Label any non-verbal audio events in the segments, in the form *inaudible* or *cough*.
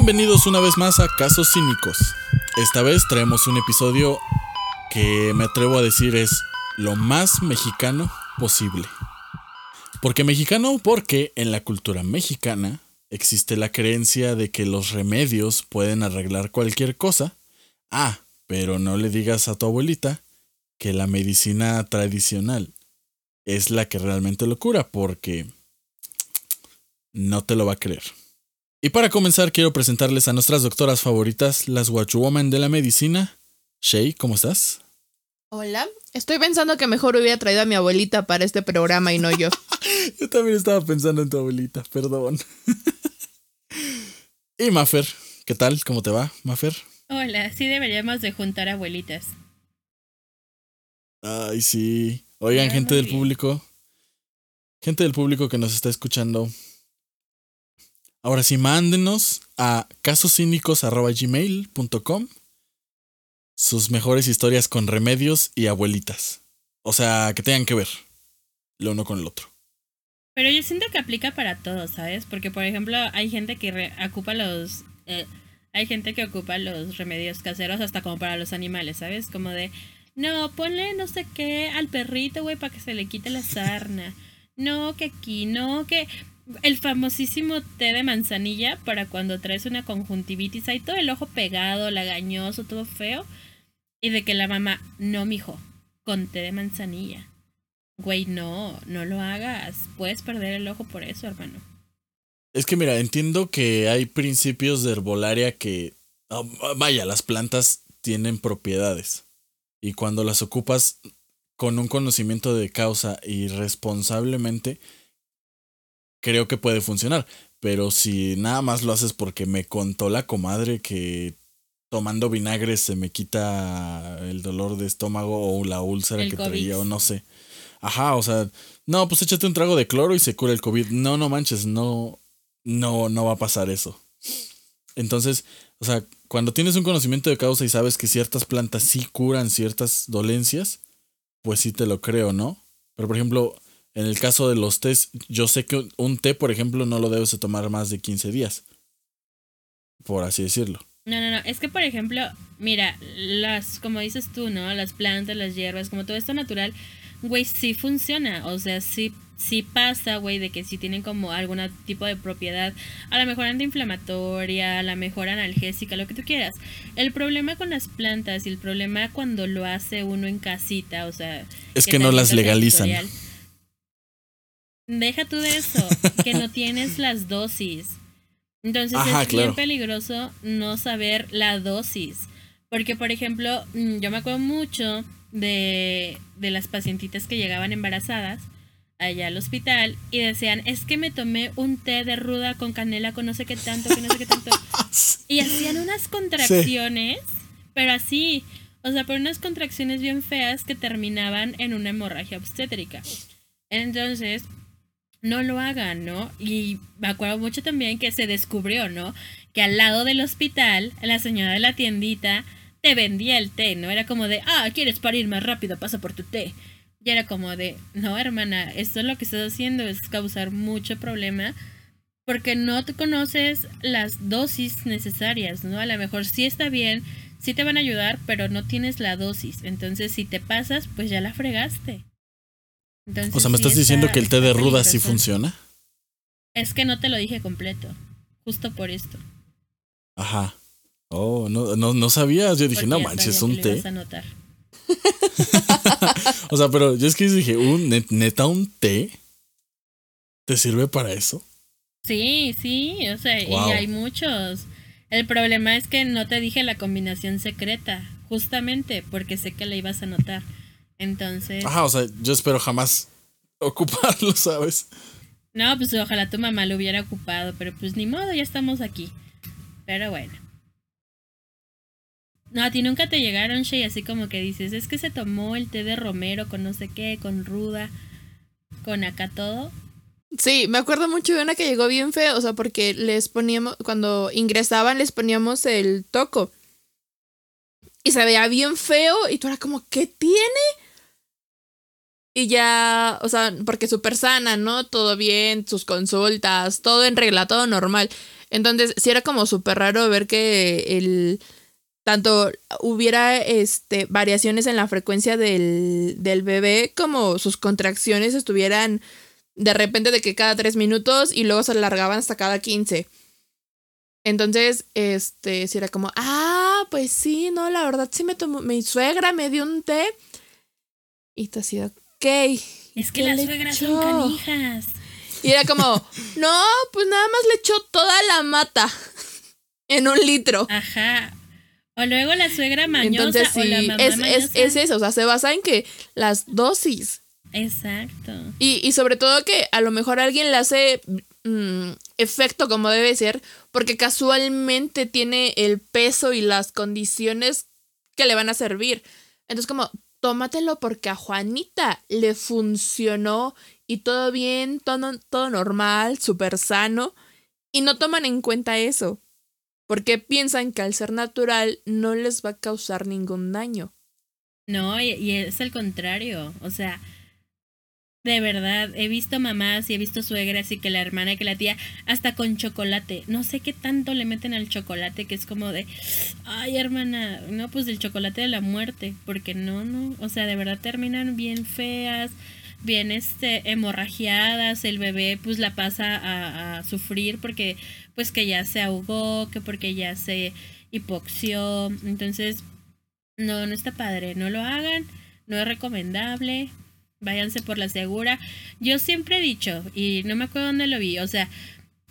Bienvenidos una vez más a Casos Cínicos. Esta vez traemos un episodio que me atrevo a decir es lo más mexicano posible. ¿Por qué mexicano? Porque en la cultura mexicana existe la creencia de que los remedios pueden arreglar cualquier cosa. Ah, pero no le digas a tu abuelita que la medicina tradicional es la que realmente lo cura, porque no te lo va a creer. Y para comenzar, quiero presentarles a nuestras doctoras favoritas, las Watchwoman de la medicina. Shay, ¿cómo estás? Hola, estoy pensando que mejor hubiera traído a mi abuelita para este programa y no yo. *laughs* yo también estaba pensando en tu abuelita, perdón. *laughs* y Maffer, ¿qué tal? ¿Cómo te va, Maffer? Hola, sí deberíamos de juntar abuelitas. Ay, sí. Oigan, gente del público. Gente del público que nos está escuchando. Ahora sí, mándenos a casoscínicos.gmail.com sus mejores historias con remedios y abuelitas. O sea, que tengan que ver lo uno con el otro. Pero yo siento que aplica para todos, ¿sabes? Porque, por ejemplo, hay gente que ocupa los... Eh, hay gente que ocupa los remedios caseros hasta como para los animales, ¿sabes? Como de, no, ponle no sé qué al perrito, güey, para que se le quite la sarna. No, que aquí, no, que el famosísimo té de manzanilla para cuando traes una conjuntivitis, hay todo el ojo pegado, lagañoso, todo feo. Y de que la mamá, no, mijo, con té de manzanilla. Güey, no, no lo hagas. Puedes perder el ojo por eso, hermano. Es que mira, entiendo que hay principios de herbolaria que, ah, vaya, las plantas tienen propiedades y cuando las ocupas con un conocimiento de causa y responsablemente, creo que puede funcionar. Pero si nada más lo haces porque me contó la comadre que tomando vinagre se me quita el dolor de estómago o la úlcera que traía o no sé. Ajá, o sea, no, pues échate un trago de cloro y se cura el COVID. No, no manches, no, no, no va a pasar eso. Entonces, o sea, cuando tienes un conocimiento de causa y sabes que ciertas plantas sí curan ciertas dolencias, pues sí te lo creo, ¿no? Pero por ejemplo, en el caso de los tés, yo sé que un té, por ejemplo, no lo debes de tomar más de 15 días. Por así decirlo. No, no, no. Es que, por ejemplo, mira, las, como dices tú, ¿no? Las plantas, las hierbas, como todo esto natural, güey, sí funciona. O sea, sí sí pasa, güey, de que si tienen como algún tipo de propiedad, a la mejor antiinflamatoria, a la mejor analgésica, lo que tú quieras. El problema con las plantas y el problema cuando lo hace uno en casita, o sea... Es que, no las legalizan. Deja tú de eso, que no tienes las dosis. Entonces es bien peligroso no saber la dosis. Porque, por ejemplo, mm, yo me acuerdo mucho de, de las pacientitas que llegaban embarazadas allá al hospital y decían, es que me tomé un té de ruda con canela con no sé qué tanto, que no sé qué tanto. *laughs* y hacían unas contracciones, pero así, o sea, por unas contracciones bien feas que terminaban en una hemorragia obstétrica. Entonces, no lo hagan, ¿no? Y me acuerdo mucho también que se descubrió, ¿no? Que al lado del hospital, la señora de la tiendita te vendía el té, ¿no? Era como de, ah, ¿quieres parir más rápido? Pasa por tu té. Y era como de, no, hermana, esto es lo que estás haciendo es causar mucho problema porque no te conoces las dosis necesarias, ¿no? A lo mejor sí está bien, sí te van a ayudar, pero no tienes la dosis. Entonces, si te pasas, pues ya la fregaste. O sea, ¿me estás diciendo que el té de ruda sí funciona? Es que no te lo dije completo, justo por esto. Ajá. Oh, no, no, no sabías. Yo dije, no manches, es un té. *laughs* o sea, pero yo es que dije, ¿un, neta un té? ¿Te sirve para eso? Sí, sí, o sea, y hay muchos. El problema es que no te dije la combinación secreta, justamente porque sé que la ibas a notar. Entonces. Ajá, o sea, yo espero jamás ocuparlo, ¿sabes? No, pues ojalá tu mamá lo hubiera ocupado, pero pues ni modo, ya estamos aquí. Pero bueno. No, a ti nunca te llegaron, Shay, así como que dices, es que se tomó el té de romero con no sé qué, con ruda, con acá todo. Sí, me acuerdo mucho de una que llegó bien feo, o sea, porque les poníamos, cuando ingresaban les poníamos el toco. Y se veía bien feo y tú era como, ¿qué tiene? Y ya, o sea, porque súper sana, ¿no? Todo bien, sus consultas, todo en regla, todo normal. Entonces, sí era como súper raro ver que el tanto hubiera este, variaciones en la frecuencia del, del bebé como sus contracciones estuvieran de repente de que cada tres minutos y luego se alargaban hasta cada quince. Entonces, este, si era como, ah, pues sí, no, la verdad sí me tomó, mi suegra me dio un té. Y te ha sido. Es que las suegras son canijas. Y era como, *laughs* no, pues nada más le echó toda la mata *laughs* en un litro. Ajá. O luego la suegra mañosa o la mamá es, Es, es eso, o sea, se basa en que las dosis. Exacto. Y, y sobre todo que a lo mejor alguien le hace mm, efecto como debe ser, porque casualmente tiene el peso y las condiciones que le van a servir. Entonces como, tómatelo porque a Juanita le funcionó y todo bien, todo, todo normal, súper sano, y no toman en cuenta eso porque piensan que al ser natural no les va a causar ningún daño. No, y, es al contrario, o sea, de verdad, he visto mamás y he visto suegras y que la hermana y que la tía, hasta con chocolate, no sé qué tanto le meten al chocolate, que es como de, ay hermana, no, pues del chocolate de la muerte, porque no, no, o sea, de verdad terminan bien feas, bien este, hemorragiadas, el bebé pues la pasa a, sufrir porque pues que ya se ahogó, que porque ya se hipoxió, entonces no, no está padre, no lo hagan, no es recomendable, váyanse por la segura. Yo siempre he dicho, y no me acuerdo dónde lo vi, o sea,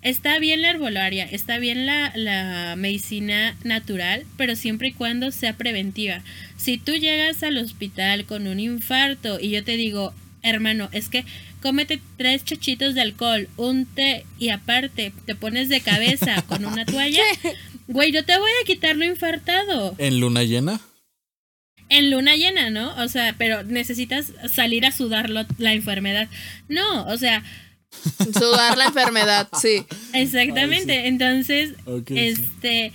está bien la herbolaria, está bien la, la medicina natural, pero siempre y cuando sea preventiva. Si tú llegas al hospital con un infarto y yo te digo, hermano, es que cómete tres chachitos de alcohol, un té y aparte te pones de cabeza con una *laughs* toalla, güey, yo te voy a quitar lo infartado. ¿En luna llena? En luna llena, ¿no? O sea, pero necesitas salir a sudar la enfermedad. No, o sea... Sudar la enfermedad, sí. Exactamente. Entonces, este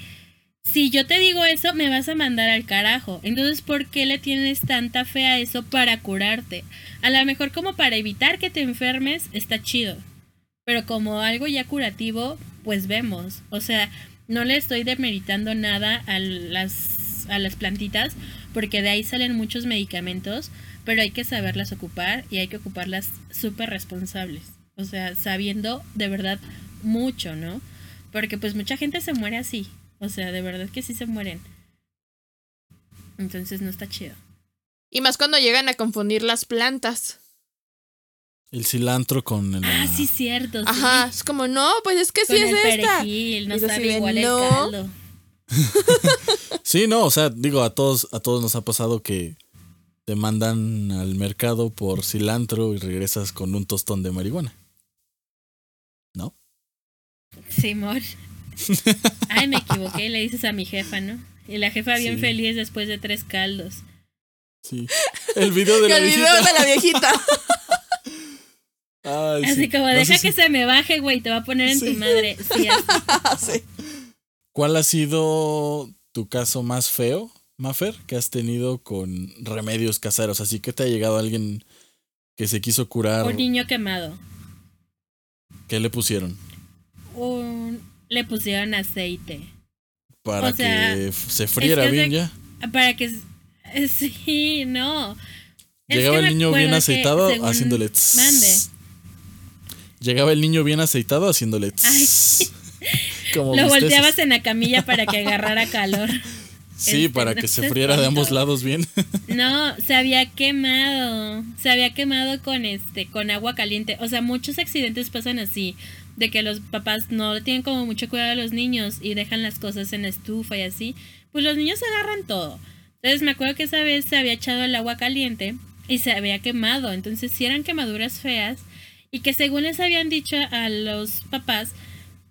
si yo te digo eso, me vas a mandar al carajo. Entonces, ¿por qué le tienes tanta fe a eso para curarte? A lo mejor como para evitar que te enfermes, está chido. Pero como algo ya curativo, pues vemos. O sea, no le estoy demeritando nada a las, a las plantitas, porque de ahí salen muchos medicamentos, pero hay que saberlas ocupar y hay que ocuparlas súper responsables. O sea, sabiendo de verdad mucho, ¿no? Porque pues mucha gente se muere así. O sea, de verdad que sí se mueren. Entonces no está chido. Y más cuando llegan a confundir las plantas. El cilantro con el. Ah, sí, cierto. Ajá, es como, no, pues es que sí es el esta. Perejil, no sabe igual el caldo. *laughs* sí, no, o sea, digo, a todos, a todos nos ha pasado que te mandan al mercado por cilantro y regresas con un tostón de marihuana. ¿No? Simón. *laughs* Ay, me equivoqué, le dices a mi jefa, ¿no? Y la jefa bien feliz después de tres caldos. Sí. El video de *laughs* la El video de la viejita. así como, deja que se me baje, güey, te va a poner en tu madre. Sí, ¿Cuál ha sido tu caso más feo, Maffer, que has tenido con remedios caseros? Así que te ha llegado alguien que se quiso curar. Un niño quemado. ¿Qué le pusieron? Un, le pusieron aceite. Para que se friera bien ya. Para que. *laughs* Sí, no. Llegaba el niño bien aceitado haciéndole. Mande. Llegaba el niño bien aceitado haciéndole. Como Lo volteabas en la camilla para que agarrara calor. *laughs* Sí, este, para que se friera de ambos lados bien. *laughs* No, se había quemado. Se había quemado con este, con agua caliente. O sea, muchos accidentes pasan así de que los papás no tienen como mucho cuidado a los niños y dejan las cosas en la estufa y así, pues los niños agarran todo. Entonces me acuerdo que esa vez se había echado el agua caliente y se había quemado, entonces si eran quemaduras feas y que según les habían dicho a los papás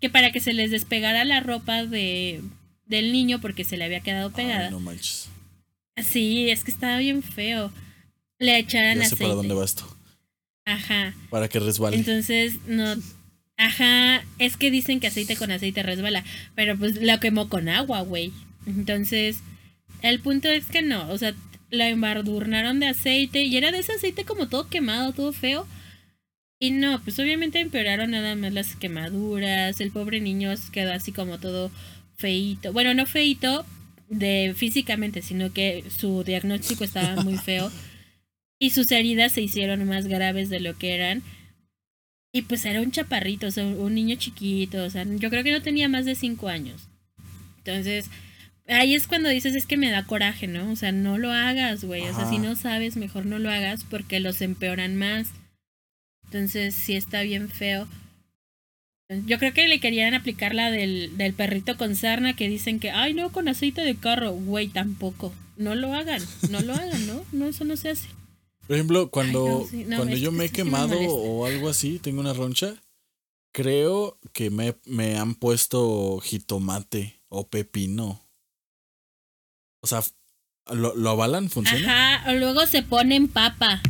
que para que se les despegara la ropa de del niño porque se le había quedado pegada. no manches. Sí, es que estaba bien feo. Le echaran ya sé para dónde va esto. Ajá. Para que resbale. Entonces, no Ajá, es que dicen que aceite con aceite resbala, pero pues lo quemó con agua, güey. Entonces, el punto es que no, o sea, lo embadurnaron de aceite y era de ese aceite como todo quemado, todo feo. Y no, pues obviamente empeoraron nada más las quemaduras, el pobre niño quedó así como todo feito. Bueno, no feito de físicamente, sino que su diagnóstico estaba muy feo y sus heridas se hicieron más graves de lo que eran. Y pues era un chaparrito, o sea, un niño chiquito, o sea, yo creo que no tenía más de cinco años. Entonces, ahí es cuando dices, es que me da coraje, ¿no? O sea, no lo hagas, güey. O sea, si no sabes, mejor no lo hagas porque los empeoran más. Entonces, sí está bien feo. Yo creo que le querían aplicar la del, del perrito con sarna que dicen que, ay, no, con aceite de carro. Güey, tampoco. No lo hagan, no lo hagan, ¿no? No, eso no se hace. Por ejemplo, cuando, cuando yo me he quemado o algo así, tengo una roncha, creo que me, me han puesto jitomate o pepino. O sea, ¿lo, lo avalan? ¿Funciona? Ajá, o luego se ponen papa.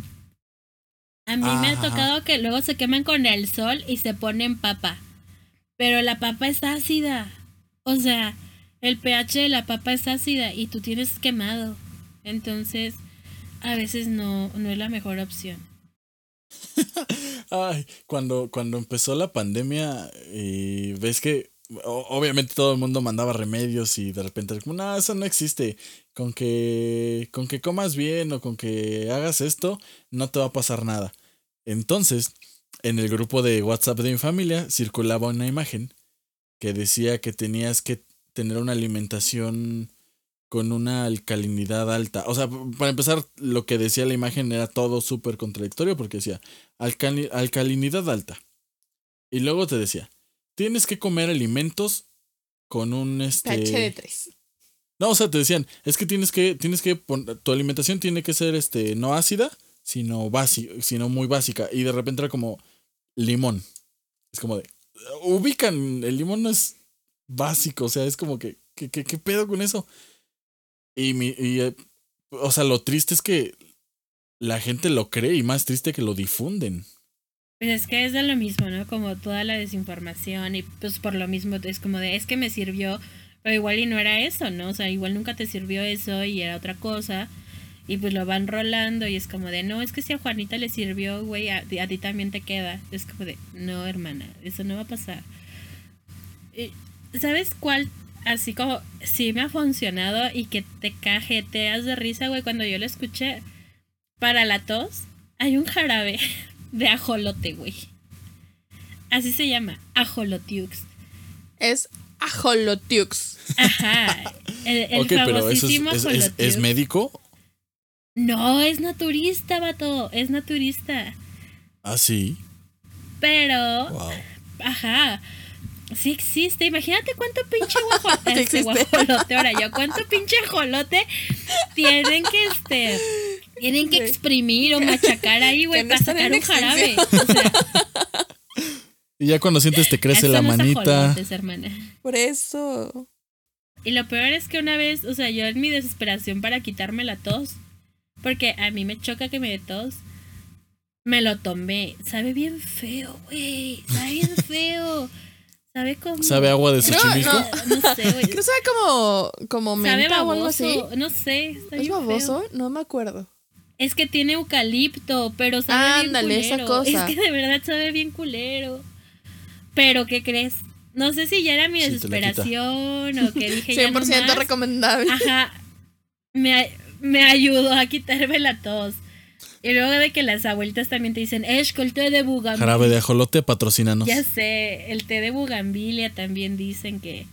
A mí me ha tocado que luego se queman con el sol y se ponen papa. Pero la papa es ácida. O sea, el pH de la papa es ácida y tú tienes quemado. Entonces, a veces no, no es la mejor opción. *laughs* Ay, cuando, cuando empezó la pandemia y ves que obviamente todo el mundo mandaba remedios y de repente como, no, eso no existe. Con que, con que comas bien o con que hagas esto, no te va a pasar nada. Entonces, en el grupo de WhatsApp de mi familia circulaba una imagen que decía que tenías que tener una alimentación con una alcalinidad alta. O sea, para empezar, lo que decía la imagen era todo súper contradictorio porque decía alcalinidad alta. Y luego te decía, tienes que comer alimentos con un este de 3. No, o sea, te decían, es que tienes que tienes que tu alimentación tiene que ser este no ácida, sino básica, sino muy básica y de repente era como limón. Es como de ubican, el limón no es básico, o sea, es como que qué, qué, qué pedo con eso? Y, mi, y, eh, o sea, lo triste es que la gente lo cree y más triste que lo difunden. Pues es que es de lo mismo, ¿no? Como toda la desinformación y pues por lo mismo es como de, es que me sirvió, pero igual y no era eso, ¿no? O sea, igual nunca te sirvió eso y era otra cosa. Y pues lo van rolando y es como de, no, es que si a Juanita le sirvió, güey, a, ti también te queda. Es como de, no, hermana, eso no va a pasar. ¿Sabes cuál así como sí me ha funcionado y que te cajeteas de risa, güey, cuando yo lo escuché. Para la tos, hay un jarabe *laughs* de ajolote, güey. Así se llama, ajolotiux. Es ajolotiux. Ajá. El, famosísimo es, médico? No, es naturista, vato. Es naturista. Ah, sí. Pero. Ajá Sí existe. Imagínate cuánto pinche *laughs* guajolote. este, guajolote, ahora yo, cuánto pinche ajolote tienen que este. Tienen que exprimir o machacar ahí, güey, para sacar un jarabe. O sea, y ya cuando sientes te crece la manita. Por eso. Y lo peor es que una vez, o sea, yo en mi desesperación para quitarme la tos, porque a mí me choca que me dé tos, me lo tomé. Sabe bien feo, güey. Sabe bien feo. ¿Sabe cómo? ¿Sabe agua de Xochimilco? No, no, sé, güey. Que sabe como, como menta o algo así. No sé. ¿Es baboso? No me acuerdo. Es que tiene eucalipto, pero sabe Ándale, bien culero. esa cosa. Es que de verdad sabe bien culero. Pero, ¿qué crees? No sé si ya era mi desesperación o que dije 100% *laughs* ya no recomendable. Ajá. Me, me ayudó a quitarme la tos. Y luego de que las abuelitas también te dicen, Eshko, el té de bugambilia. Jarabe de ajolote, patrocínanos. Ya sé, el té de bugambilia también dicen que,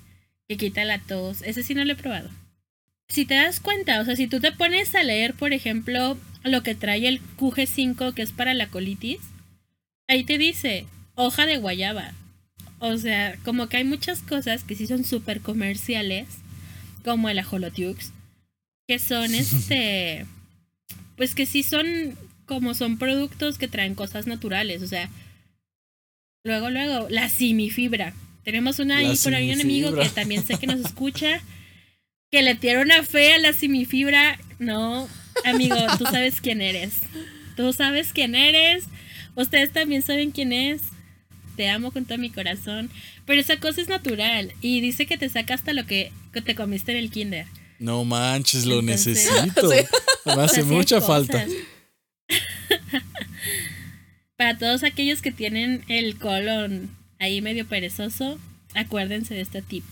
que quita la tos. Ese sí no lo he probado. Si te das cuenta, o sea, si tú te pones a leer, por ejemplo, lo que trae el QG5, que es para la colitis, ahí te dice hoja de guayaba. O sea, como que hay muchas cosas que sí son súper comerciales, como el ajolotiux, que son *laughs* este pues que sí son como son productos que traen cosas naturales, o sea, luego, luego, la simifibra. Tenemos una ahí por ahí un amigo que también sé que nos *laughs* escucha, que le tiene una fe a la simifibra. No, amigo, tú sabes quién eres. Tú sabes quién eres. Ustedes también saben quién es. Te amo con todo mi corazón. Pero esa cosa es natural. Y dice que te saca hasta lo que te comiste en el kinder. No manches, lo necesito. *laughs* Me hace mucha falta. *laughs* para todos aquellos que tienen el colon ahí medio perezoso, acuérdense de este tip.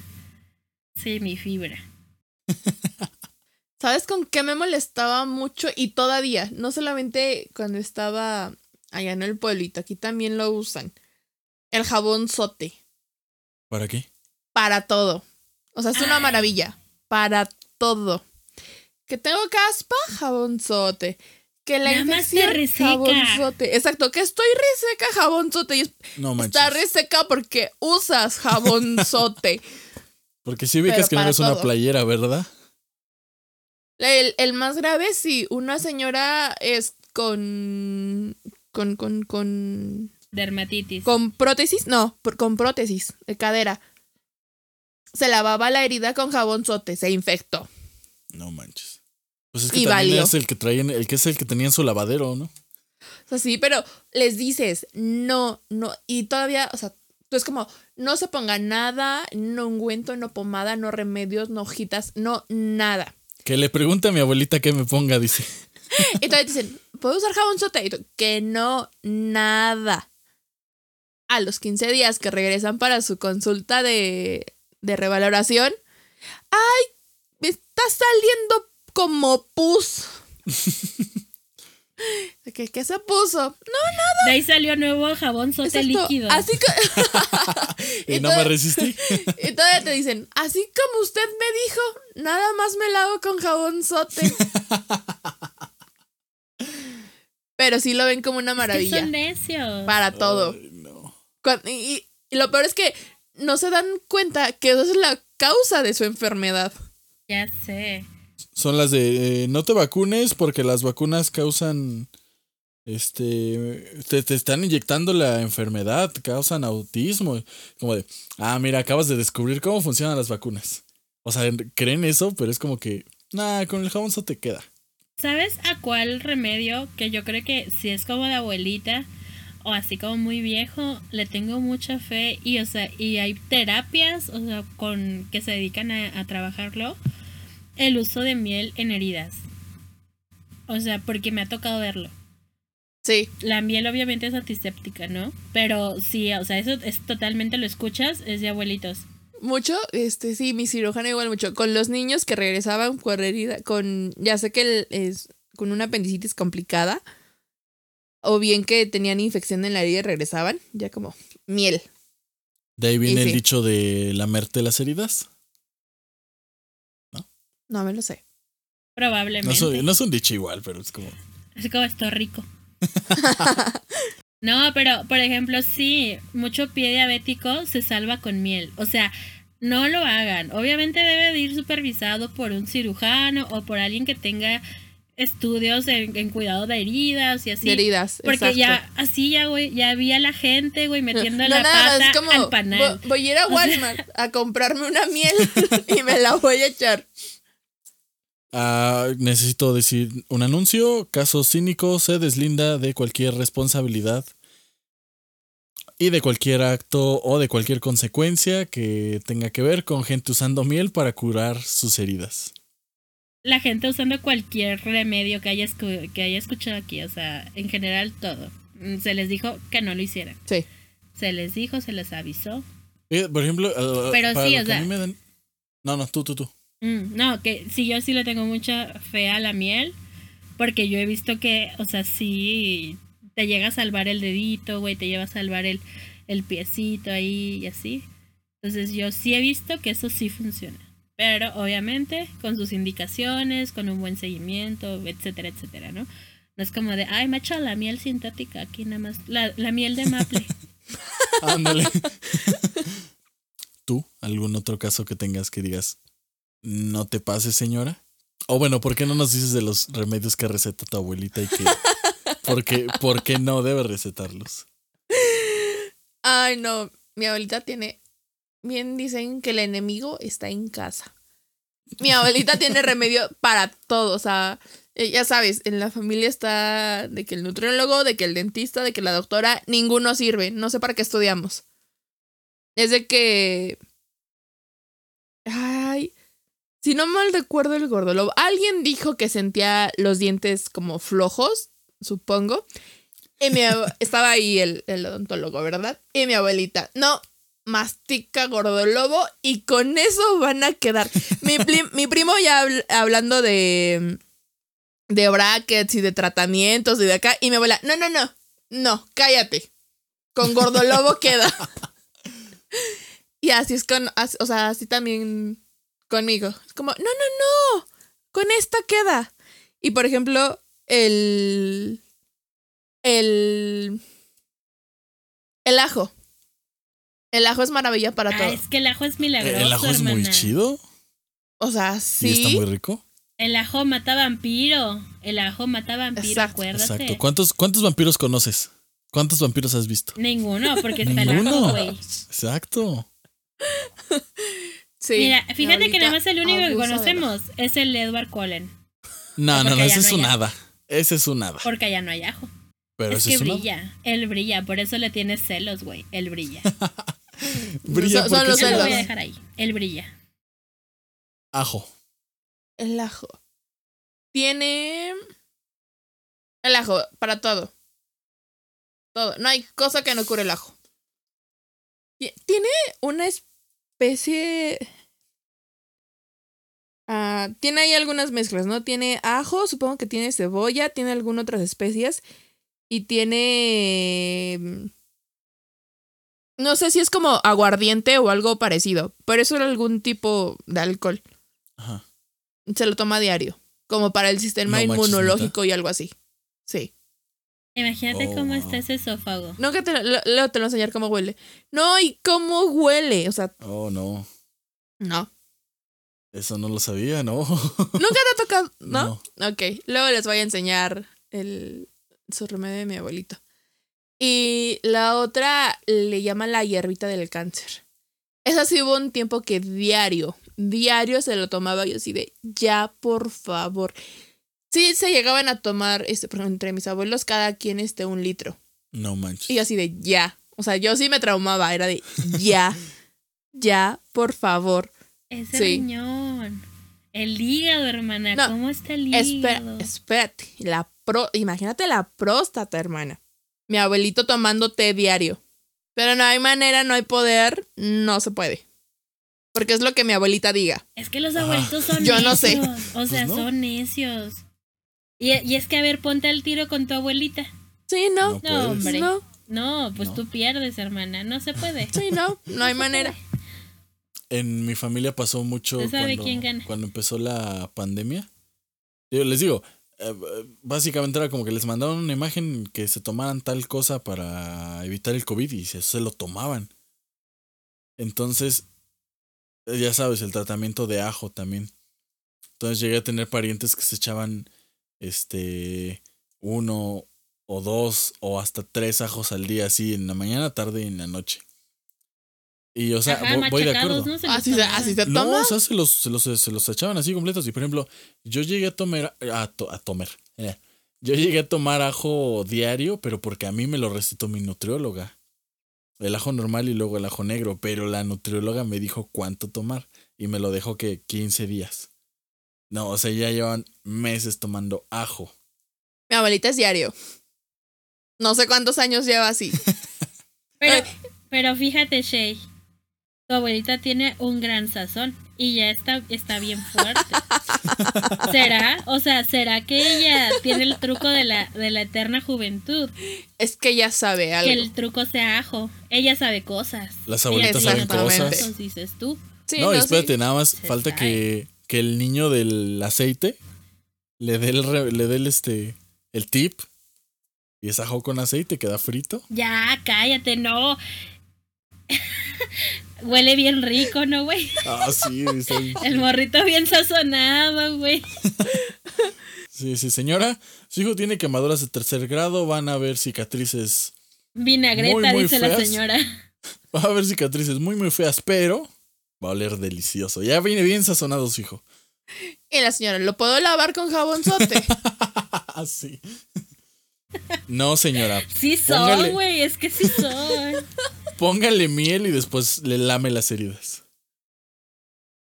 Sí, mi fibra. *laughs* ¿Sabes con qué me molestaba mucho? Y todavía, no solamente cuando estaba allá en el pueblito, aquí también lo usan. El jabón sote. ¿Para qué? Para todo. O sea, es una maravilla. Para todo. Que tengo caspa, jabonzote. Que la infección, jabonzote. Exacto, que estoy reseca, jabonzote. Y no Está reseca porque usas jabonzote. *laughs* porque si ubicas que no eres una playera, ¿verdad? El, el, más grave, si una señora es con. con. con. con. Dermatitis. Con prótesis, no, con prótesis de cadera. Se lavaba la herida con jabonzote, se infectó. No manches. Pues es que también es el que traían, el que es el que tenía en su lavadero, ¿no? O sea, sí, pero les dices, no, no, y todavía, o sea, tú es como, no se ponga nada, no ungüento, no pomada, no remedios, no hojitas, no nada. Que le pregunte a mi abuelita que me ponga, dice. *laughs* y todavía dicen, ¿puedo usar jabón sote? que no, nada. A los 15 días que regresan para su consulta de, de revaloración, ¡ay! Me está saliendo como pus. *laughs* ¿Qué, ¿Qué, se puso? No, nada. De ahí salió nuevo jabón sote líquido. Así que. *laughs* y, no me resistí. *laughs* y todavía te dicen, así como usted me dijo, nada más me lavo con jabón sote. Pero sí lo ven como una maravilla. son necios. Para todo. y, lo peor es que no se dan cuenta que eso es la causa de su enfermedad. Ya sé. Son las de eh, no te vacunes porque las vacunas causan este te, están inyectando la enfermedad, causan autismo, como de, ah, mira, acabas de descubrir cómo funcionan las vacunas. O sea, creen eso, pero es como que, nada, con el jabón eso te queda. ¿Sabes a cuál remedio que yo creo que si es como de abuelita o así como muy viejo, le tengo mucha fe y o sea, y hay terapias, o sea, con que se dedican a trabajarlo el uso de miel en heridas. O sea, porque me ha tocado verlo. Sí. La miel obviamente es antiséptica, ¿no? Pero sí, o sea, eso es totalmente lo escuchas, es de abuelitos. Mucho, este, sí, mi cirujano igual mucho. Con los niños que regresaban con herida, con, ya sé que es con una apendicitis complicada, o bien que tenían infección en la herida y regresaban, ya como miel. De ahí viene el dicho de lamerte las heridas. No me lo sé. Probablemente. No, es un dicho igual, pero es como. Es como esto rico. *laughs* no, pero por ejemplo, sí, mucho pie diabético se salva con miel. O sea, no lo hagan. Obviamente debe de ir supervisado por un cirujano o por alguien que tenga estudios en, cuidado de heridas y así. heridas, Porque ya, así ya, güey, ya había la gente, güey, metiendo la pata al panal. Voy, a ir a Walmart a comprarme una miel *laughs* *laughs* y me la voy a echar. Ah, necesito decir un anuncio. Caso cínico se deslinda de cualquier responsabilidad y de cualquier acto o de cualquier consecuencia que tenga que ver con gente usando miel para curar sus heridas. La gente usando cualquier remedio que haya, que haya escuchado aquí, o sea, en general todo. Mm, se les dijo que no lo hicieran. Sí. Se les dijo, se les avisó. Por ejemplo, uh, pero sí, o sea. No, no, tú, tú, tú. Mm, no, que sí, yo sí le tengo mucha fe a la miel. Porque yo he visto que, o sea, sí te llega a salvar el dedito, güey, te lleva a salvar el, el piecito ahí y así. Entonces yo sí he visto que eso sí funciona. Pero obviamente con sus indicaciones, con un buen seguimiento, etcétera, etcétera, ¿no? No es como de, ay, me echa la miel sintética aquí nada más. La, la miel de maple. *laughs* Ándale. ¿Tú? ¿Algún otro caso que tengas que digas, no te pases, señora. O bueno, ¿por qué no nos dices de los remedios que receta tu abuelita y que porque, por qué no debe recetarlos? Ay, no, mi abuelita tiene bien dicen que el enemigo está en casa. Mi abuelita tiene remedio para todo, o sea, eh, ya sabes, en la familia está de que el nutriólogo, de que el dentista, de que la doctora, ninguno sirve, no sé para qué estudiamos. Es de que Ay, si no mal recuerdo el gordolobo, alguien dijo que sentía los dientes como flojos, supongo. Y mi *laughs* estaba ahí el, el odontólogo, ¿verdad? Y mi abuelita, no, mastica gordolobo y con eso van a quedar. Mi, mi primo ya hablando de, de brackets y de tratamientos y de acá, y mi abuela, no, no, no, no, cállate. Con gordolobo queda. *laughs* y así es con, o sea, así también conmigo. Es como, no, no, no, con esta queda. Y por ejemplo, el, el, el ajo. El ajo es maravilla para ah, todo. Es que el ajo es milagroso. El ajo es muy chido. O sea, sí. ¿Y está muy rico? El ajo mata vampiro. El ajo mata vampiro, Exacto. acuérdate. Exacto. ¿Cuántos, ¿Cuántos vampiros conoces? ¿Cuántos vampiros has visto? Ninguno, porque está el ajo, güey. Exacto. *laughs* sí. Mira, fíjate que nada más el único que conocemos es el Edward Cullen. No, no, no, ese es un nada. Ese es un nada. Porque allá no hay ajo. Pero es que brilla. Él brilla, por eso le tienes celos, güey. Él brilla. *laughs* *laughs* brilla Solo los celos. lo voy a dejar ahí. Él brilla. Ajo. El ajo. Tiene. El ajo, para todo. Todo. No hay cosa que no cure el ajo. Tiene una especie. Ah, tiene ahí algunas mezclas, ¿no? Tiene ajo, supongo que tiene cebolla, tiene algunas otras especias y tiene... No sé si es como aguardiente o algo parecido, pero eso era algún tipo de alcohol. Ajá. Se lo toma a diario, como para el sistema inmunológico y algo así. Sí. Imagínate cómo está oh. ese esófago. No, que te lo, te lo voy a enseñar cómo huele. No, y cómo huele. O sea. Oh, no. No. Eso no lo sabía, ¿no? *laughs* ¿Nunca te ha tocado? ¿No? no. Ok. Luego les voy a enseñar el, su remedio de mi abuelito. Y la otra le llama la hierbita del cáncer. Esa sí hubo un tiempo que diario, diario se lo tomaba yo así de, ya por favor. Sí, se llegaban a tomar, este, entre mis abuelos, cada quien este un litro. No manches. Y así de, ya. O sea, yo sí me traumaba, era de, ya, ya, por favor. Ese riñón. El hígado, hermana. ¿Cómo está el hígado? espérate. La imagínate la próstata, hermana. Mi abuelito tomando té diario. Pero no hay manera, no hay poder, no se puede. Porque es lo que mi abuelita diga. Es que los abuelitos son Yo no sé. O sea, pues son necios. Y, y, es que, a ver, ponte al tiro con tu abuelita. Sí, no. No, hombre. No. pues tú pierdes, hermana. No se puede. Sí, no. No hay manera. En mi familia pasó mucho cuando, cuando empezó la pandemia. Yo les digo, eh, básicamente era como que les mandaban una imagen que se tomaran tal cosa para evitar el COVID y se, se lo tomaban. Entonces, eh, ya sabes, el tratamiento de ajo también. Entonces llegué a tener parientes que se echaban este uno o dos o hasta tres ajos al día, así en la mañana, tarde y en la noche. Y, o sea, voy, de acuerdo. ¿no? Se así, así se toma. No, o sea, se los, se, los, se los echaban así completos. Y, por ejemplo, yo llegué a tomar... A, a tomar. Eh, yo llegué a tomar ajo diario, pero porque a mí me lo recetó mi nutrióloga. El ajo normal y luego el ajo negro. Pero la nutrióloga me dijo cuánto tomar. Y me lo dejó que 15 días. No, o sea, ya llevan meses tomando ajo. Mi abuelita es diario. No sé cuántos años lleva así. *laughs* pero, pero fíjate, Shay tu abuelita tiene un gran sazón y ya está, está bien fuerte. *laughs* ¿Será? O sea, ¿será que ella tiene el truco de la, de la eterna juventud? Es que ella sabe algo. Que el truco sea ajo. Ella sabe cosas. Las abuelitas saben cosas. dices tú. no, espérate, nada más falta que, que, el niño del aceite le dé el, le dé el, este, el tip. Y es ajo con aceite, queda frito. Ya, cállate, no. *laughs* Huele bien rico, ¿no, güey? Ah, sí, *laughs* El morrito bien sazonado, güey. *laughs* Sí, sí, señora. Su hijo tiene quemaduras de tercer grado. Van a ver cicatrices. Vinagreta, dice la señora. Va a haber cicatrices muy, muy feas, pero va a oler delicioso. Ya viene bien sazonado su hijo. Y la señora, ¿lo puedo lavar con jabonzote? sí. No, señora. Sí son, güey, es que sí son. Póngale miel y después le lame las heridas.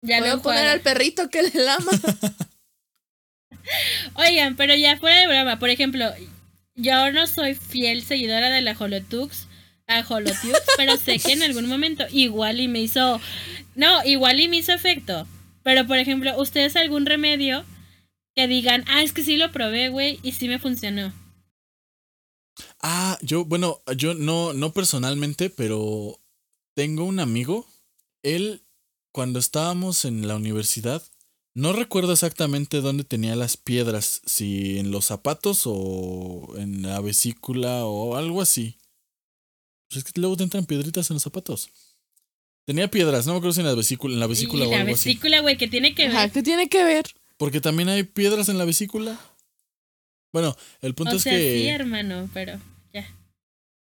Ya le voy a poner al perrito que le lama. *laughs* Oigan, pero ya fuera de broma, por ejemplo, yo no soy fiel seguidora de la Holotux, a Holotux, pero sé que en algún momento igual y me hizo, no, igual y me hizo efecto. Pero por ejemplo, ustedes algún remedio que digan, ah, es que sí lo probé, güey, y sí me funcionó. Ah, yo, bueno, yo no, no personalmente, pero tengo un amigo. Él, cuando estábamos en la universidad, no recuerdo exactamente dónde tenía las piedras, si en los zapatos o en la vesícula o algo así. Pues es que luego te entran piedritas en los zapatos. Tenía piedras, no me acuerdo si en la vesícula, en la vesícula o algo así. La vesícula, güey, ¿qué tiene que ver? ¿qué tiene que ver? Porque también hay piedras en la vesícula. Bueno, el punto es que. Sí, hermano, pero ya.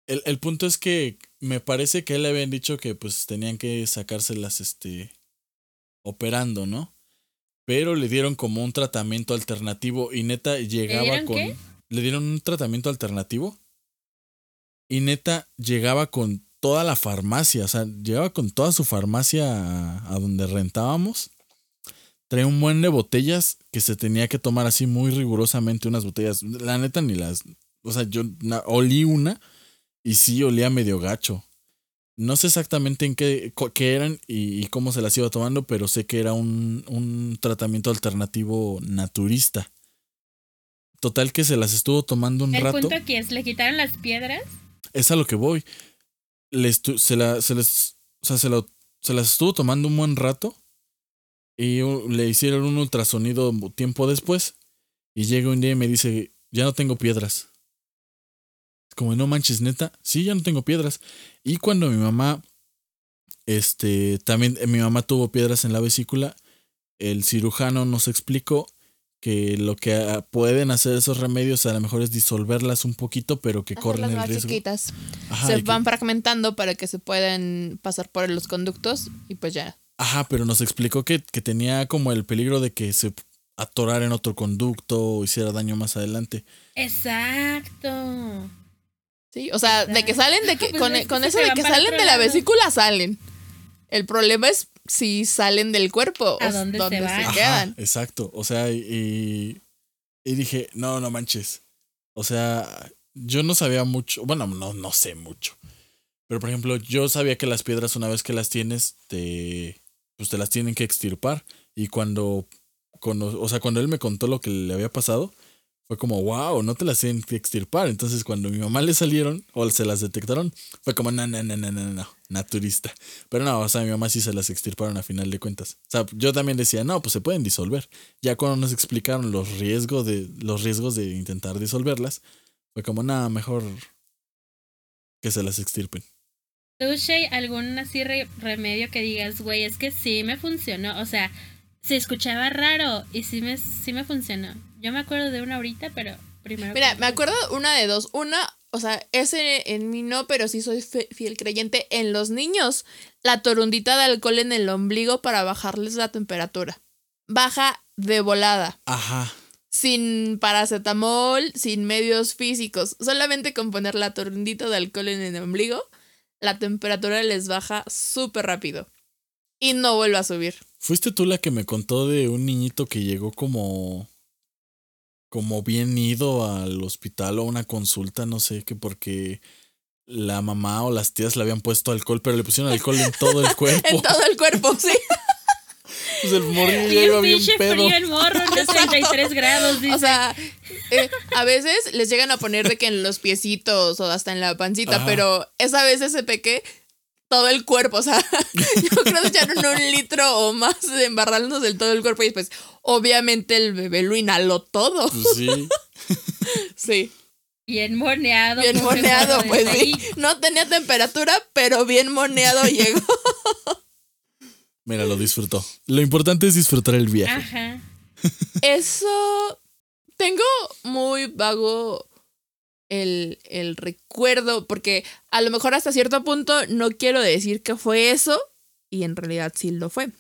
El, el punto es que me parece que él le habían dicho que pues tenían que sacárselas este operando, ¿no? pero le dieron como un tratamiento alternativo y neta llegaba con... Le dieron un tratamiento alternativo y neta llegaba con toda la farmacia, o sea, llegaba con toda su farmacia a, donde rentábamos. Traía un buen de botellas que se tenía que tomar así muy rigurosamente, unas botellas. La neta ni las... O sea, yo olí una y sí olía medio gacho. No sé exactamente en qué, qué eran y, cómo se las iba tomando, pero sé que era un, un tratamiento alternativo naturista. Total que se las estuvo tomando un rato. ¿El punto aquí es, le quitaron las piedras? Es a lo que voy. Le se, la, se les, o sea, se, lo, se las estuvo tomando un buen rato y le hicieron un ultrasonido tiempo después y llega un día y me dice, ya no tengo piedras. Como no manches, neta, sí, ya no tengo piedras. Y cuando mi mamá, este, también mi mamá tuvo piedras en la vesícula, el cirujano nos explicó que lo que ah, pueden hacer esos remedios a lo mejor es disolverlas un poquito, pero que corren el riesgo. Chiquitas. se van fragmentando para que se puedan pasar por los conductos y pues ya. Ajá, pero nos explicó que, que tenía como el peligro de que se atorara en otro conducto o hiciera daño más adelante. Exacto. Sí, o sea, de que salen, de que pues con, con eso de que salen de la vesícula salen. El problema es si salen del cuerpo ¿A dónde, se, quedan. exacto, o sea, y, y dije, no, no manches. O sea, yo no sabía mucho, bueno, no, no sé mucho. Pero por ejemplo, yo sabía que las piedras una vez que las tienes, te, pues te las tienen que extirpar. Y cuando, cuando, o sea, cuando él me contó lo que le había pasado, fue como, wow, no te las tienen que extirpar. Entonces, cuando mi mamá le salieron o se las detectaron, fue como, no, no, no, no, no, no, naturista. Pero no, o sea, mi mamá sí se las extirparon a final de cuentas. O sea, yo también decía, no, pues se pueden disolver. Ya cuando nos explicaron los riesgos de, los riesgos de intentar disolverlas, fue como, nada, mejor que se las extirpen. ¿Tú, Shay, algún así remedio que digas, güey, es que sí me funcionó? O sea, se escuchaba raro y sí me, sí me funcionó. Yo me acuerdo de una ahorita, pero primero. Mira, me acuerdo una de dos. Una, o sea, ese en mí no, pero sí soy fiel creyente en los niños. La torundita de alcohol en el ombligo para bajarles la temperatura. Baja de volada. Ajá. Sin paracetamol, sin medios físicos. Solamente con poner la torundita de alcohol en el ombligo, la temperatura les baja súper rápido. Y no vuelve a subir. ¿Fuiste tú la que me contó de un niñito que llegó como como bien ido al hospital o a una consulta, no sé, que porque la mamá o las tías le habían puesto alcohol, pero le pusieron alcohol en todo el *laughs* cuerpo. en todo el cuerpo, sí. *laughs* Pues el morro *laughs* ya iba bien pedo. frío el morro, 33 grados, dice. O sea, eh, a veces les llegan a poner de que en los piecitos o hasta en la pancita, pero esa vez ese peque todo el cuerpo, o sea, *laughs* yo creo que echaron un litro o más de embarrarnos del todo el cuerpo y después, obviamente el bebé lo inhaló todo. Pues sí. *laughs* sí. Bien moneado. Bien moneado, pues sí. No tenía temperatura, pero bien moneado llegó. Mira, lo disfrutó. Lo importante es disfrutar el viaje. Ajá. *laughs* Eso tengo muy vago el, recuerdo, porque a lo mejor hasta cierto punto no quiero decir que fue eso, y en realidad sí lo fue.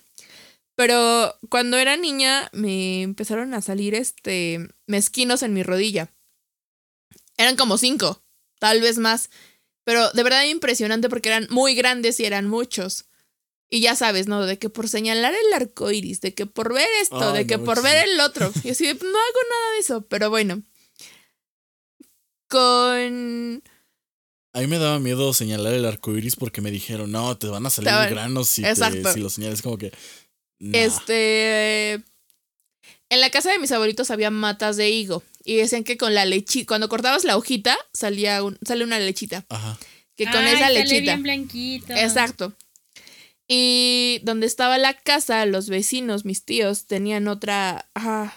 Pero cuando era niña me empezaron a salir este mezquinos en mi rodilla. Eran como cinco, tal vez más. Pero de verdad impresionante porque eran muy grandes y eran muchos. Y ya sabes, ¿no? De que por señalar el arco iris, de que por ver esto, de que por ver el otro. Y así, no hago nada de eso. Pero bueno, con a mí me daba miedo señalar el arco iris porque me dijeron, no, te van a salir granos si, si lo señales como que. Este. En la casa de mis abuelitos había matas de higo. Y decían que con la lechita, cuando cortabas la hojita, salía un, sale una lechita. Ajá. Que con esa lechita. Bien blanquito. Exacto. Y donde estaba la casa, los vecinos, mis tíos, tenían otra. Ajá.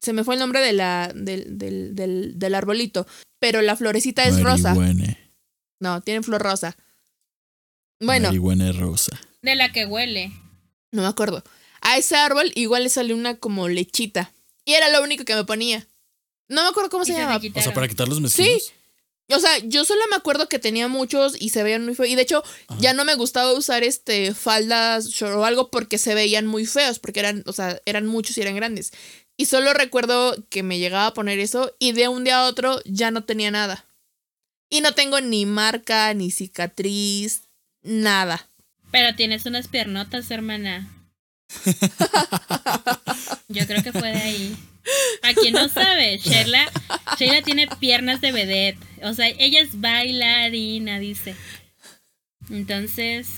Se me fue el nombre de la, del, del, del, del arbolito. Pero la florecita es rosa. No, tienen flor rosa. Bueno. Marihuana rosa. De la que huele. No me acuerdo. A ese árbol igual le salió una como lechita. Y era lo único que me ponía. No me acuerdo cómo se, llama. O sea, para quitar los mezquinos. Sí. O sea, yo solo me acuerdo que tenía muchos y se veían muy feos. Y de hecho, ya no me gustaba usar este faldas o algo porque se veían muy feos, porque eran, o sea, eran muchos y eran grandes. Y solo recuerdo que me llegaba a poner eso y de un día a otro ya no tenía nada. Y no tengo ni marca, ni cicatriz, nada. Pero tienes unas piernotas, hermana. *laughs* Yo creo que fue de ahí. A quien no sabe, Sheila, Sheila tiene piernas de vedette. O sea, ella es bailarina, dice. Entonces,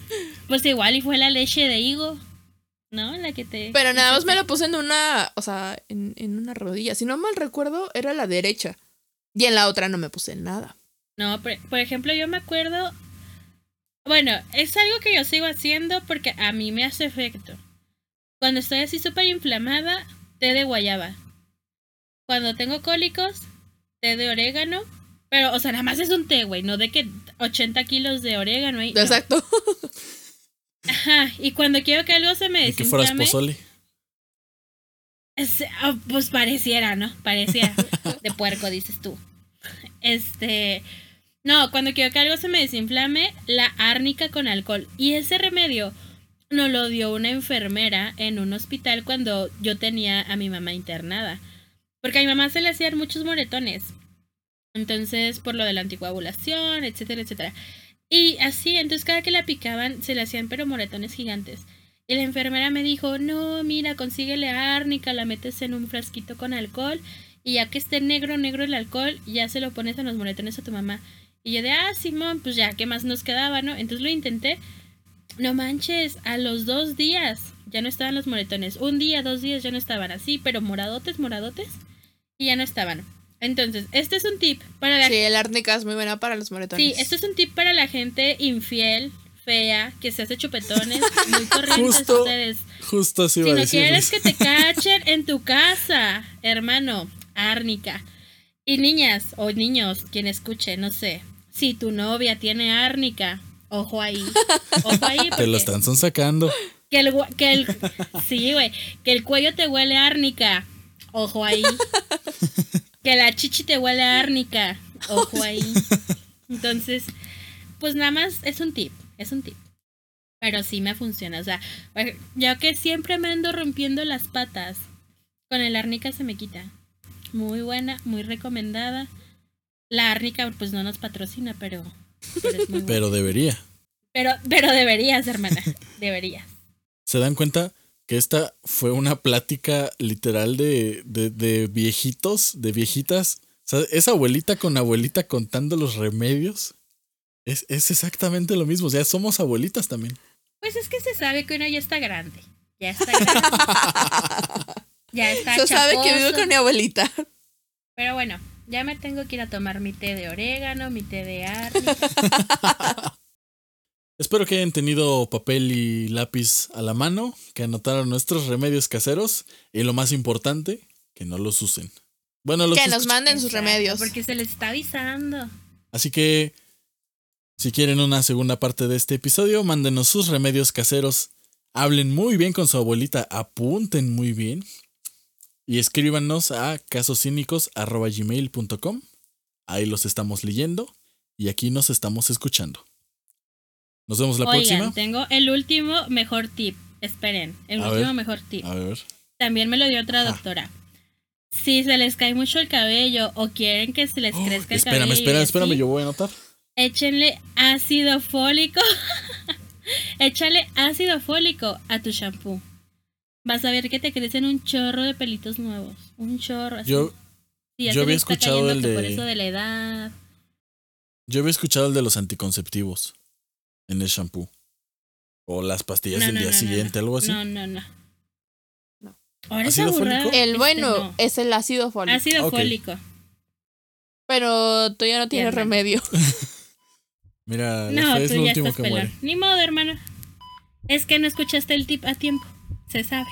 pues igual y fue la leche de higo. ¿No? La que te. Pero nada más me lo puse en una. O sea, en, en una rodilla. Si no mal recuerdo, era la derecha. Y en la otra no me puse nada. No, por, ejemplo, yo me acuerdo. Bueno, es algo que yo sigo haciendo porque a mí me hace efecto. Cuando estoy así súper inflamada, té de guayaba. Cuando tengo cólicos, té de orégano. Pero, o sea, nada más es un té, güey, no de que 80 kilos de orégano ahí. Exacto. *laughs* Ajá, y cuando quiero que algo se me desinflame... que fueras pozole? Ah, pues pareciera, ¿no? Parecía *laughs* de puerco, dices tú. Este... No, cuando quiero que algo se me desinflame, la árnica con alcohol. Y ese remedio nos lo dio una enfermera en un hospital cuando yo tenía a mi mamá internada. Porque a mi mamá se le hacían muchos moretones. Entonces, por lo de la anticoagulación, etcétera, etcétera. Y así, entonces cada que la picaban, se le hacían pero moretones gigantes. Y la enfermera me dijo, no, mira, consíguele árnica, la metes en un frasquito con alcohol y ya que esté negro, negro el alcohol, ya se lo pones en los moretones a tu mamá. Y yo de, ah, Simón, pues ya, ¿qué más nos quedaba, no? Entonces lo intenté. No manches, a los dos días ya no estaban los moretones. Un día, dos días ya no estaban así, pero moradotes, moradotes. Y ya no estaban. Entonces, este es un tip para la Sí, el árnica es muy buena para los moretones. Sí, este es un tip para la gente infiel, fea, que se hace chupetones, *laughs* muy corrientes justo, ustedes. Justo así Si no quieres que te *laughs* cachen en tu casa, hermano, árnica. Y niñas o niños, quien escuche, no sé, si tu novia tiene árnica, ojo ahí. Ojo ahí. Te lo están sacando. Que el, que el, sí, güey. Que el cuello te huele árnica. Ojo ahí. Que la chichi te huele árnica. Ojo ahí. Entonces, pues nada más es un tip. Es un tip. Pero sí me funciona. O sea, ya que siempre me ando rompiendo las patas, con el árnica se me quita. Muy buena, muy recomendada. La árnica pues no nos patrocina, pero... Pero, debería. Pero, pero deberías, hermana. deberías. ¿Se dan cuenta que esta fue una plática literal de, de, viejitos, de viejitas? O sea, esa abuelita con abuelita contando los remedios. Es, es exactamente lo mismo. O sea, somos abuelitas también. Pues es que se sabe que uno ya está grande. Ya está grande. *laughs* ya está Se sabe que vivo con mi abuelita. Pero bueno, ya me tengo que ir a tomar mi té de orégano, mi té de ar. *laughs* Espero que hayan tenido papel y lápiz a la mano, que anotaron nuestros remedios caseros y lo más importante, que no los usen. Bueno, los que nos manden sus remedios. Porque se les está avisando. Así que, si quieren una segunda parte de este episodio, mándenos sus remedios caseros. Hablen muy bien con su abuelita, apunten muy bien y escríbanos a casoscínicos.gmail.com. Ahí los estamos leyendo y aquí nos estamos escuchando. Nos vemos la Oigan, próxima. Tengo el último mejor tip. Esperen, el último mejor tip. A ver. También me lo dio otra doctora. Si se les cae mucho el cabello o quieren que se les oh, crezca el cabello. Espérame, espérame, espérame, yo voy a anotar. Échenle ácido fólico. *laughs* Échale ácido fólico a tu shampoo vas a ver que te crecen un chorro de pelitos nuevos. Un chorro. Yo, Yo había escuchado el de. Por eso de la edad. Yo había escuchado el de los anticonceptivos en el shampoo. O las pastillas del día siguiente, algo así. No, no, no. Ahora ¿Ácido fólico? El este, bueno es el ácido fólico. Ácido fólico. Pero *laughs* tú ya no tienes remedio. Mira, no, es lo último que muere. Ni modo, hermano. Es que no escuchaste el tip a tiempo. Se sabe.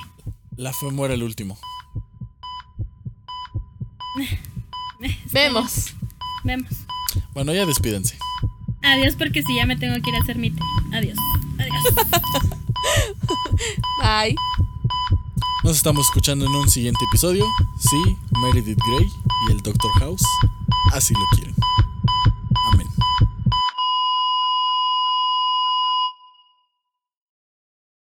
La fe muere el último. *laughs* Vemos. Vemos. Bueno, ya despídense. Adiós, porque si ya me tengo que ir a hacer mi té. Adiós. Adiós. *laughs* Bye. Nos estamos escuchando en un siguiente episodio. Sí, Meredith Grey y el Doctor House así lo quieren.